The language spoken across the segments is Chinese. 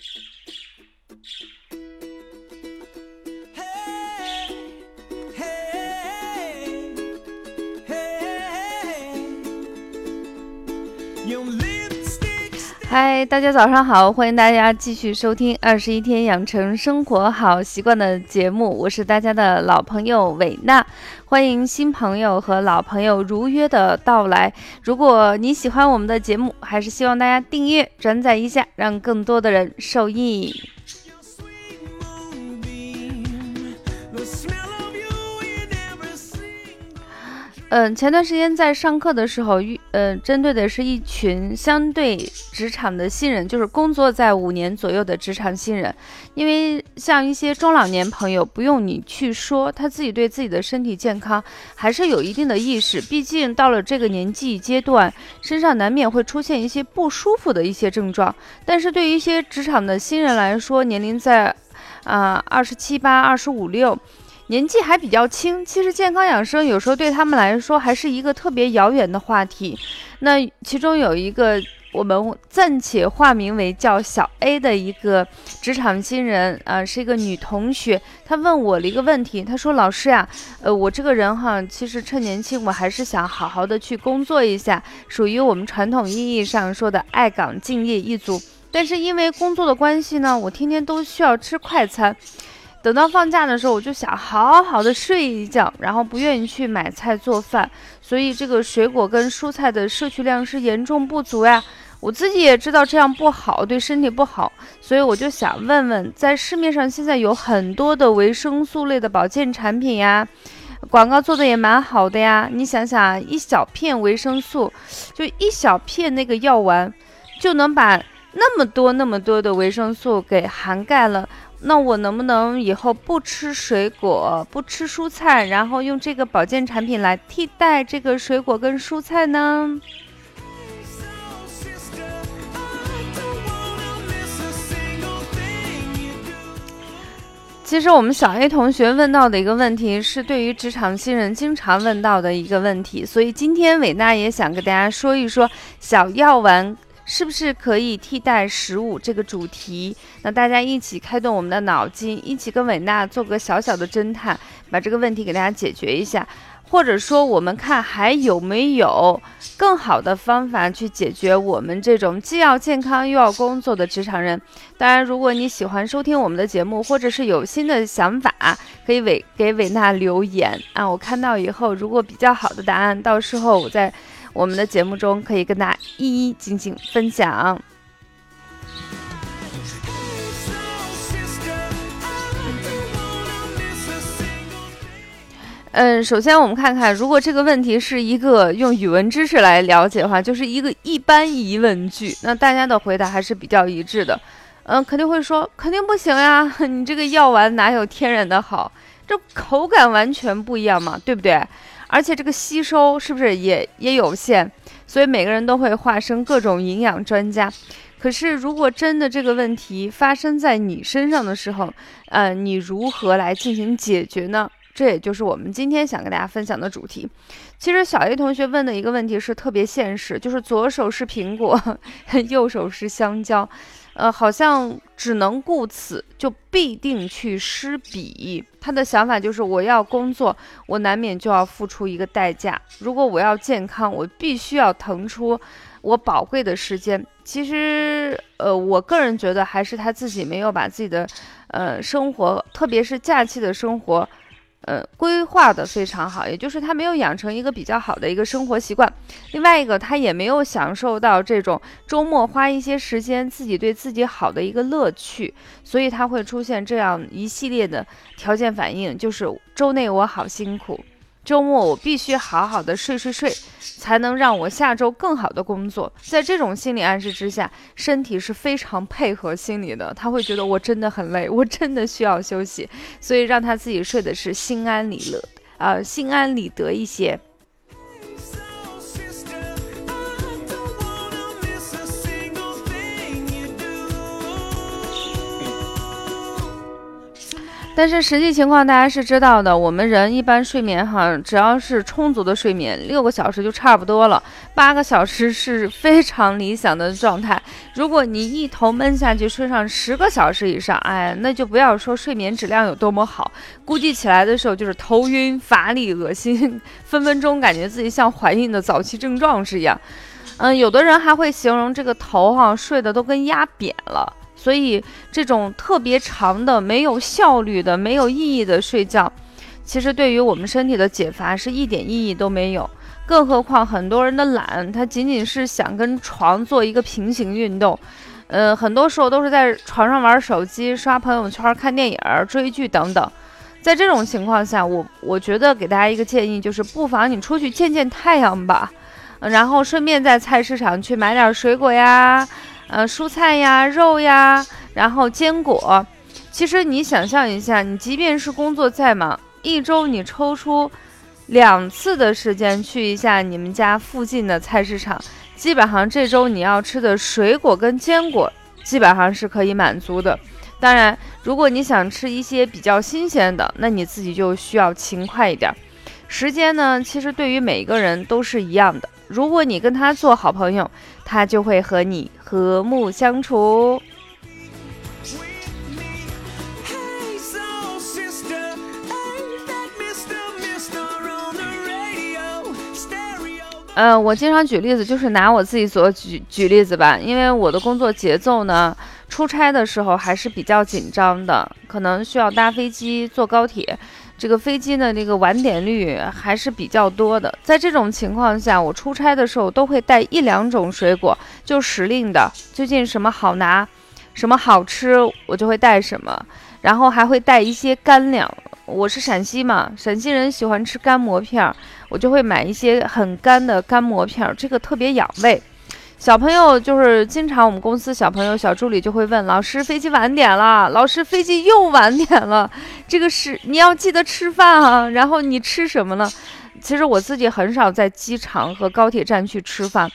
Thank you. 嗨，大家早上好！欢迎大家继续收听《二十一天养成生活好习惯》的节目，我是大家的老朋友伟娜，欢迎新朋友和老朋友如约的到来。如果你喜欢我们的节目，还是希望大家订阅、转载一下，让更多的人受益。嗯，前段时间在上课的时候，遇呃，针对的是一群相对职场的新人，就是工作在五年左右的职场新人。因为像一些中老年朋友，不用你去说，他自己对自己的身体健康还是有一定的意识。毕竟到了这个年纪阶段，身上难免会出现一些不舒服的一些症状。但是对于一些职场的新人来说，年龄在啊二十七八、二十五六。年纪还比较轻，其实健康养生有时候对他们来说还是一个特别遥远的话题。那其中有一个我们暂且化名为叫小 A 的一个职场新人，啊，是一个女同学。她问我了一个问题，她说：“老师呀，呃，我这个人哈，其实趁年轻，我还是想好好的去工作一下，属于我们传统意义上说的爱岗敬业一族。但是因为工作的关系呢，我天天都需要吃快餐。”等到放假的时候，我就想好好的睡一觉，然后不愿意去买菜做饭，所以这个水果跟蔬菜的摄取量是严重不足呀。我自己也知道这样不好，对身体不好，所以我就想问问，在市面上现在有很多的维生素类的保健产品呀，广告做的也蛮好的呀。你想想，一小片维生素，就一小片那个药丸，就能把那么多那么多的维生素给涵盖了。那我能不能以后不吃水果，不吃蔬菜，然后用这个保健产品来替代这个水果跟蔬菜呢？其实我们小 A 同学问到的一个问题，是对于职场新人经常问到的一个问题，所以今天伟娜也想跟大家说一说小药丸。是不是可以替代食物这个主题？那大家一起开动我们的脑筋，一起跟伟娜做个小小的侦探，把这个问题给大家解决一下。或者说，我们看还有没有更好的方法去解决我们这种既要健康又要工作的职场人？当然，如果你喜欢收听我们的节目，或者是有新的想法，可以伟给伟娜留言啊。我看到以后，如果比较好的答案，到时候我再。我们的节目中可以跟大家一一进行分享。嗯，首先我们看看，如果这个问题是一个用语文知识来了解的话，就是一个一般疑问句，那大家的回答还是比较一致的。嗯，肯定会说肯定不行呀，你这个药丸哪有天然的好？这口感完全不一样嘛，对不对？而且这个吸收是不是也也有限？所以每个人都会化身各种营养专家。可是如果真的这个问题发生在你身上的时候，呃，你如何来进行解决呢？这也就是我们今天想跟大家分享的主题。其实小 A 同学问的一个问题是特别现实，就是左手是苹果，右手是香蕉。呃，好像只能顾此，就必定去施彼。他的想法就是，我要工作，我难免就要付出一个代价。如果我要健康，我必须要腾出我宝贵的时间。其实，呃，我个人觉得还是他自己没有把自己的，呃，生活，特别是假期的生活。呃，规划的非常好，也就是他没有养成一个比较好的一个生活习惯。另外一个，他也没有享受到这种周末花一些时间自己对自己好的一个乐趣，所以他会出现这样一系列的条件反应，就是周内我好辛苦。周末我必须好好的睡睡睡，才能让我下周更好的工作。在这种心理暗示之下，身体是非常配合心理的，他会觉得我真的很累，我真的需要休息，所以让他自己睡的是心安理乐，呃，心安理得一些。但是实际情况大家是知道的，我们人一般睡眠哈，只要是充足的睡眠，六个小时就差不多了，八个小时是非常理想的状态。如果你一头闷下去睡上十个小时以上，哎，那就不要说睡眠质量有多么好，估计起来的时候就是头晕、乏力、恶心，分分钟感觉自己像怀孕的早期症状是一样。嗯，有的人还会形容这个头哈睡得都跟压扁了。所以，这种特别长的、没有效率的、没有意义的睡觉，其实对于我们身体的解乏是一点意义都没有。更何况，很多人的懒，他仅仅是想跟床做一个平行运动，呃，很多时候都是在床上玩手机、刷朋友圈、看电影、追剧等等。在这种情况下，我我觉得给大家一个建议，就是不妨你出去见见太阳吧，然后顺便在菜市场去买点水果呀。呃，蔬菜呀，肉呀，然后坚果。其实你想象一下，你即便是工作再忙，一周你抽出两次的时间去一下你们家附近的菜市场，基本上这周你要吃的水果跟坚果基本上是可以满足的。当然，如果你想吃一些比较新鲜的，那你自己就需要勤快一点。时间呢，其实对于每一个人都是一样的。如果你跟他做好朋友，他就会和你和睦相处。呃，我经常举例子，就是拿我自己所举举例子吧，因为我的工作节奏呢，出差的时候还是比较紧张的，可能需要搭飞机、坐高铁。这个飞机的那个晚点率还是比较多的，在这种情况下，我出差的时候都会带一两种水果，就时令的，最近什么好拿，什么好吃，我就会带什么，然后还会带一些干粮。我是陕西嘛，陕西人喜欢吃干馍片儿，我就会买一些很干的干馍片儿，这个特别养胃。小朋友就是经常我们公司小朋友小助理就会问老师飞机晚点了，老师飞机又晚点了，这个是你要记得吃饭啊。然后你吃什么呢？其实我自己很少在机场和高铁站去吃饭，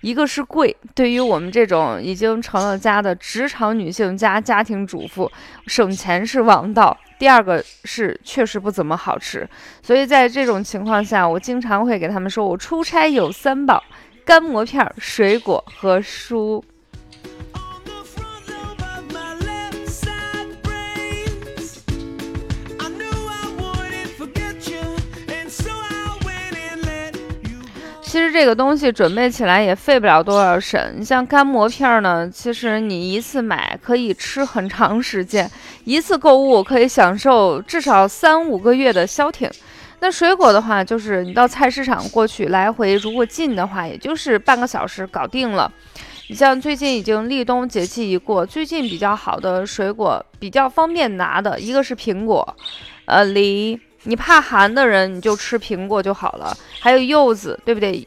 一个是贵，对于我们这种已经成了家的职场女性加家庭主妇，省钱是王道。第二个是确实不怎么好吃，所以在这种情况下，我经常会给他们说，我出差有三宝。干馍片、水果和书。其实这个东西准备起来也费不了多少神。你像干馍片呢，其实你一次买可以吃很长时间，一次购物可以享受至少三五个月的消停。那水果的话，就是你到菜市场过去来回，如果近的话，也就是半个小时搞定了。你像最近已经立冬节气一过，最近比较好的水果，比较方便拿的一个是苹果，呃，梨。你怕寒的人，你就吃苹果就好了。还有柚子，对不对？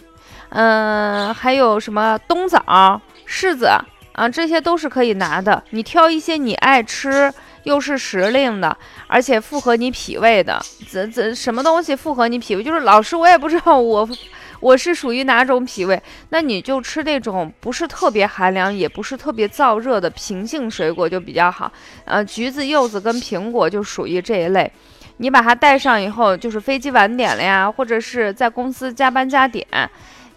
嗯，还有什么冬枣、柿子啊，这些都是可以拿的。你挑一些你爱吃。又是时令的，而且符合你脾胃的，怎怎什么东西符合你脾胃？就是老师，我也不知道我我是属于哪种脾胃。那你就吃那种不是特别寒凉，也不是特别燥热的平性水果就比较好。呃，橘子、柚子跟苹果就属于这一类。你把它带上以后，就是飞机晚点了呀，或者是在公司加班加点，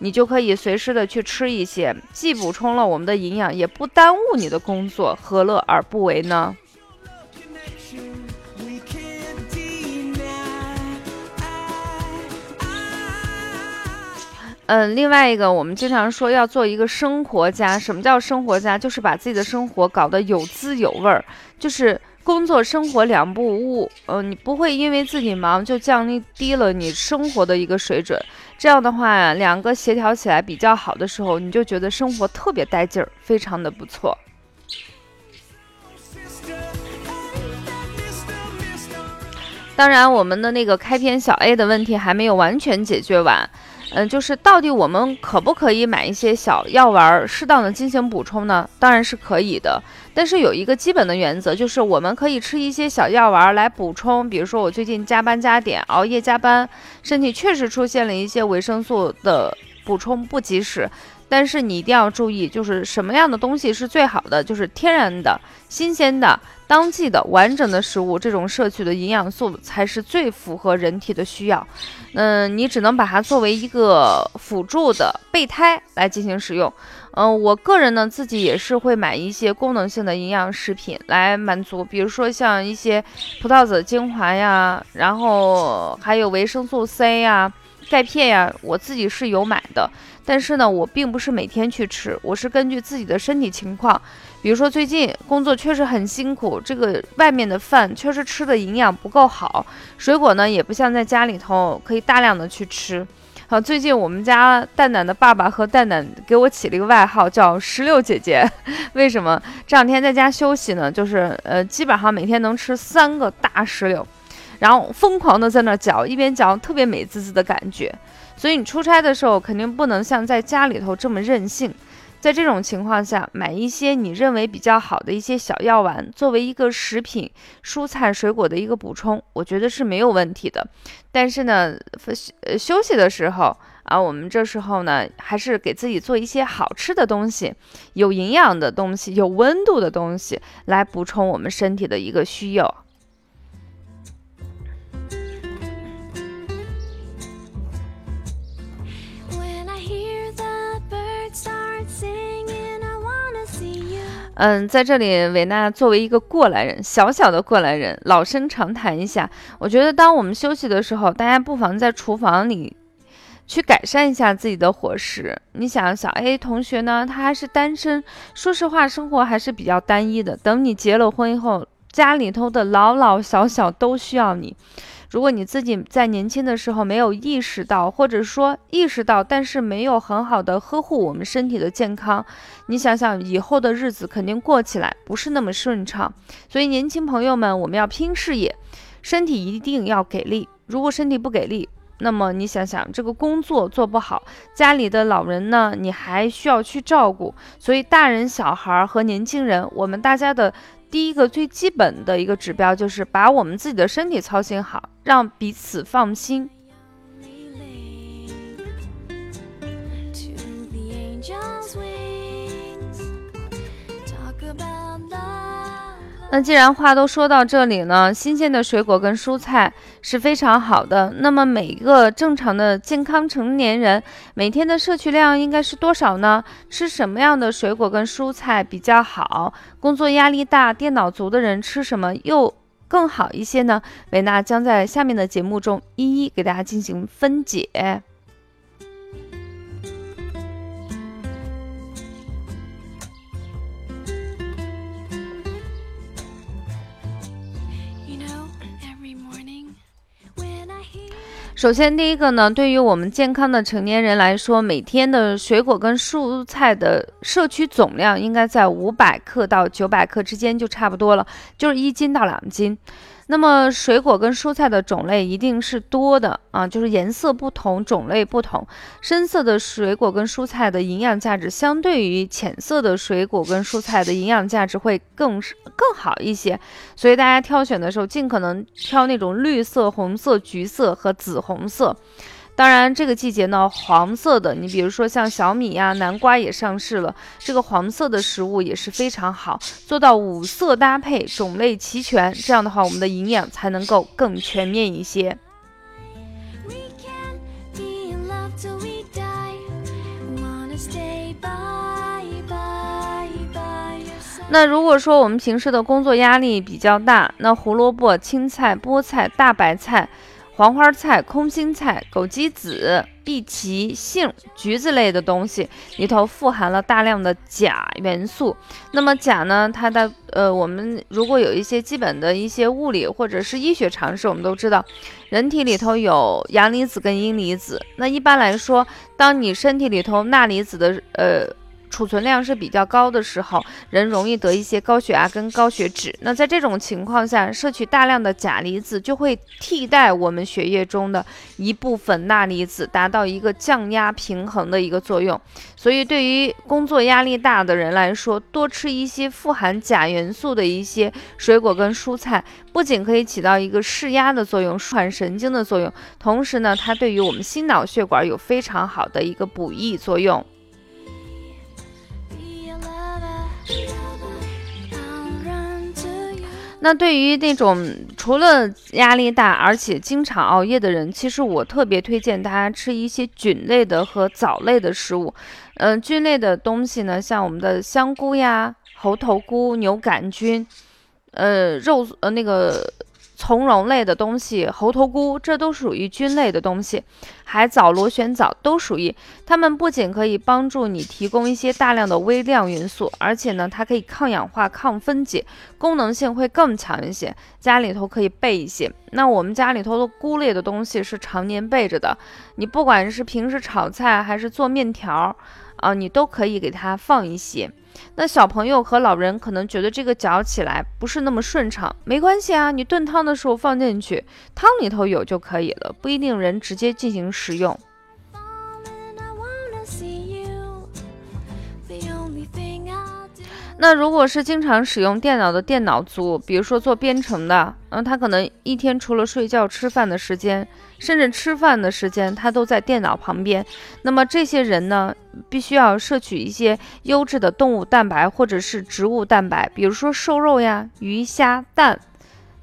你就可以随时的去吃一些，既补充了我们的营养，也不耽误你的工作，何乐而不为呢？嗯，另外一个，我们经常说要做一个生活家。什么叫生活家？就是把自己的生活搞得有滋有味儿，就是工作生活两不误。嗯，你不会因为自己忙就降低低了你生活的一个水准。这样的话，两个协调起来比较好的时候，你就觉得生活特别带劲儿，非常的不错。当然，我们的那个开篇小 A 的问题还没有完全解决完。嗯，就是到底我们可不可以买一些小药丸，适当的进行补充呢？当然是可以的，但是有一个基本的原则，就是我们可以吃一些小药丸来补充。比如说我最近加班加点，熬夜加班，身体确实出现了一些维生素的补充不及时。但是你一定要注意，就是什么样的东西是最好的，就是天然的、新鲜的、当季的完整的食物，这种摄取的营养素才是最符合人体的需要。嗯，你只能把它作为一个辅助的备胎来进行使用。嗯，我个人呢自己也是会买一些功能性的营养食品来满足，比如说像一些葡萄籽精华呀，然后还有维生素 C 呀、钙片呀，我自己是有买的。但是呢，我并不是每天去吃，我是根据自己的身体情况，比如说最近工作确实很辛苦，这个外面的饭确实吃的营养不够好，水果呢也不像在家里头可以大量的去吃。好，最近我们家蛋蛋的爸爸和蛋蛋给我起了一个外号，叫石榴姐姐。为什么？这两天在家休息呢，就是呃，基本上每天能吃三个大石榴，然后疯狂的在那嚼，一边嚼特别美滋滋的感觉。所以你出差的时候肯定不能像在家里头这么任性，在这种情况下，买一些你认为比较好的一些小药丸，作为一个食品、蔬菜、水果的一个补充，我觉得是没有问题的。但是呢，休息的时候啊，我们这时候呢，还是给自己做一些好吃的东西，有营养的东西，有温度的东西，来补充我们身体的一个需要。嗯，在这里，维娜作为一个过来人，小小的过来人，老生常谈一下。我觉得，当我们休息的时候，大家不妨在厨房里去改善一下自己的伙食。你想，小 A 同学呢，他还是单身，说实话，生活还是比较单一的。等你结了婚以后，家里头的老老小小都需要你。如果你自己在年轻的时候没有意识到，或者说意识到，但是没有很好的呵护我们身体的健康，你想想以后的日子肯定过起来不是那么顺畅。所以年轻朋友们，我们要拼事业，身体一定要给力。如果身体不给力，那么你想想这个工作做不好，家里的老人呢，你还需要去照顾。所以大人、小孩和年轻人，我们大家的。第一个最基本的一个指标就是把我们自己的身体操心好，让彼此放心。那既然话都说到这里呢，新鲜的水果跟蔬菜是非常好的。那么每一个正常的健康成年人每天的摄取量应该是多少呢？吃什么样的水果跟蔬菜比较好？工作压力大、电脑族的人吃什么又更好一些呢？维娜将在下面的节目中一一给大家进行分解。首先，第一个呢，对于我们健康的成年人来说，每天的水果跟蔬菜的摄取总量应该在五百克到九百克之间就差不多了，就是一斤到两斤。那么水果跟蔬菜的种类一定是多的啊，就是颜色不同，种类不同。深色的水果跟蔬菜的营养价值，相对于浅色的水果跟蔬菜的营养价值会更更好一些。所以大家挑选的时候，尽可能挑那种绿色、红色、橘色和紫红色。当然，这个季节呢，黄色的，你比如说像小米呀、南瓜也上市了，这个黄色的食物也是非常好，做到五色搭配，种类齐全，这样的话，我们的营养才能够更全面一些。那如果说我们平时的工作压力比较大，那胡萝卜、青菜、菠菜、大白菜。黄花菜、空心菜、枸杞子、荸荠、杏、橘子类的东西里头富含了大量的钾元素。那么钾呢？它的呃，我们如果有一些基本的一些物理或者是医学常识，我们都知道，人体里头有阳离子跟阴离子。那一般来说，当你身体里头钠离子的呃。储存量是比较高的时候，人容易得一些高血压跟高血脂。那在这种情况下，摄取大量的钾离子就会替代我们血液中的一部分钠离子，达到一个降压平衡的一个作用。所以，对于工作压力大的人来说，多吃一些富含钾元素的一些水果跟蔬菜，不仅可以起到一个释压的作用、舒缓神经的作用，同时呢，它对于我们心脑血管有非常好的一个补益作用。那对于那种除了压力大，而且经常熬夜的人，其实我特别推荐大家吃一些菌类的和藻类的食物。嗯，菌类的东西呢，像我们的香菇呀、猴头菇、牛杆菌，呃，肉呃那个。从容类的东西，猴头菇，这都属于菌类的东西。海藻、螺旋藻都属于。它们不仅可以帮助你提供一些大量的微量元素，而且呢，它可以抗氧化、抗分解，功能性会更强一些。家里头可以备一些。那我们家里头的菇类的东西是常年备着的。你不管是平时炒菜还是做面条，啊，你都可以给它放一些。那小朋友和老人可能觉得这个嚼起来不是那么顺畅，没关系啊，你炖汤的时候放进去，汤里头有就可以了，不一定人直接进行食用。那如果是经常使用电脑的电脑族，比如说做编程的，嗯，他可能一天除了睡觉、吃饭的时间，甚至吃饭的时间，他都在电脑旁边。那么这些人呢，必须要摄取一些优质的动物蛋白或者是植物蛋白，比如说瘦肉呀、鱼虾蛋、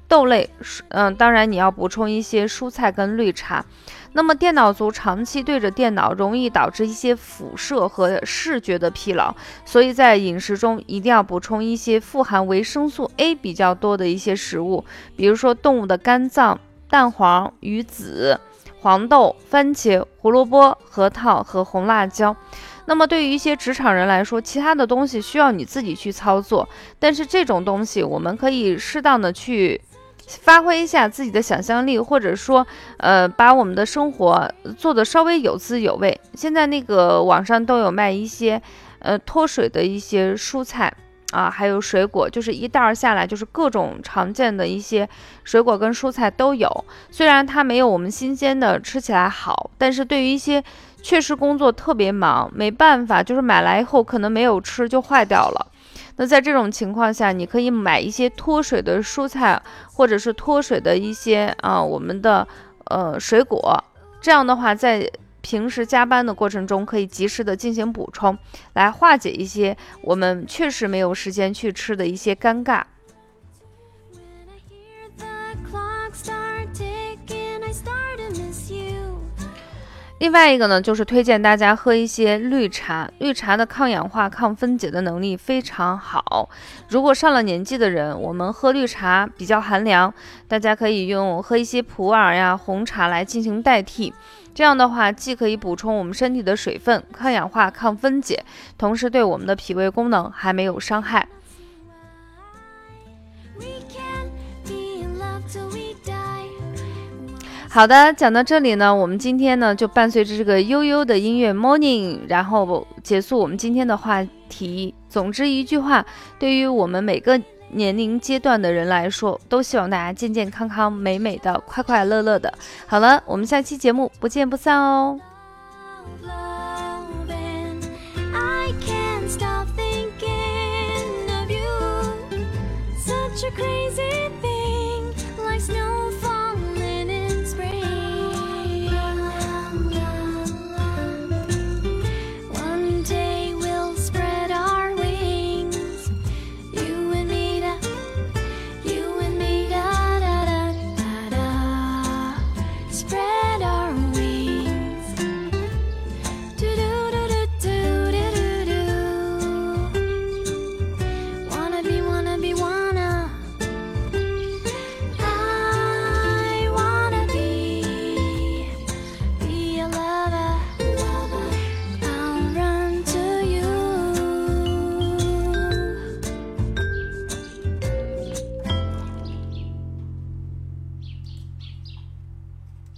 豆类，嗯，当然你要补充一些蔬菜跟绿茶。那么电脑族长期对着电脑，容易导致一些辐射和视觉的疲劳，所以在饮食中一定要补充一些富含维生素 A 比较多的一些食物，比如说动物的肝脏、蛋黄、鱼子、黄豆、番茄、胡萝卜、核桃和红辣椒。那么对于一些职场人来说，其他的东西需要你自己去操作，但是这种东西我们可以适当的去。发挥一下自己的想象力，或者说，呃，把我们的生活做得稍微有滋有味。现在那个网上都有卖一些，呃，脱水的一些蔬菜啊，还有水果，就是一袋儿下来就是各种常见的一些水果跟蔬菜都有。虽然它没有我们新鲜的吃起来好，但是对于一些确实工作特别忙，没办法，就是买来以后可能没有吃就坏掉了。那在这种情况下，你可以买一些脱水的蔬菜，或者是脱水的一些啊，我们的呃水果。这样的话，在平时加班的过程中，可以及时的进行补充，来化解一些我们确实没有时间去吃的一些尴尬。另外一个呢，就是推荐大家喝一些绿茶。绿茶的抗氧化、抗分解的能力非常好。如果上了年纪的人，我们喝绿茶比较寒凉，大家可以用喝一些普洱呀、红茶来进行代替。这样的话，既可以补充我们身体的水分，抗氧化、抗分解，同时对我们的脾胃功能还没有伤害。好的，讲到这里呢，我们今天呢就伴随着这个悠悠的音乐 Morning，然后结束我们今天的话题。总之一句话，对于我们每个年龄阶段的人来说，都希望大家健健康康、美美的、快快乐乐的。好了，我们下期节目不见不散哦。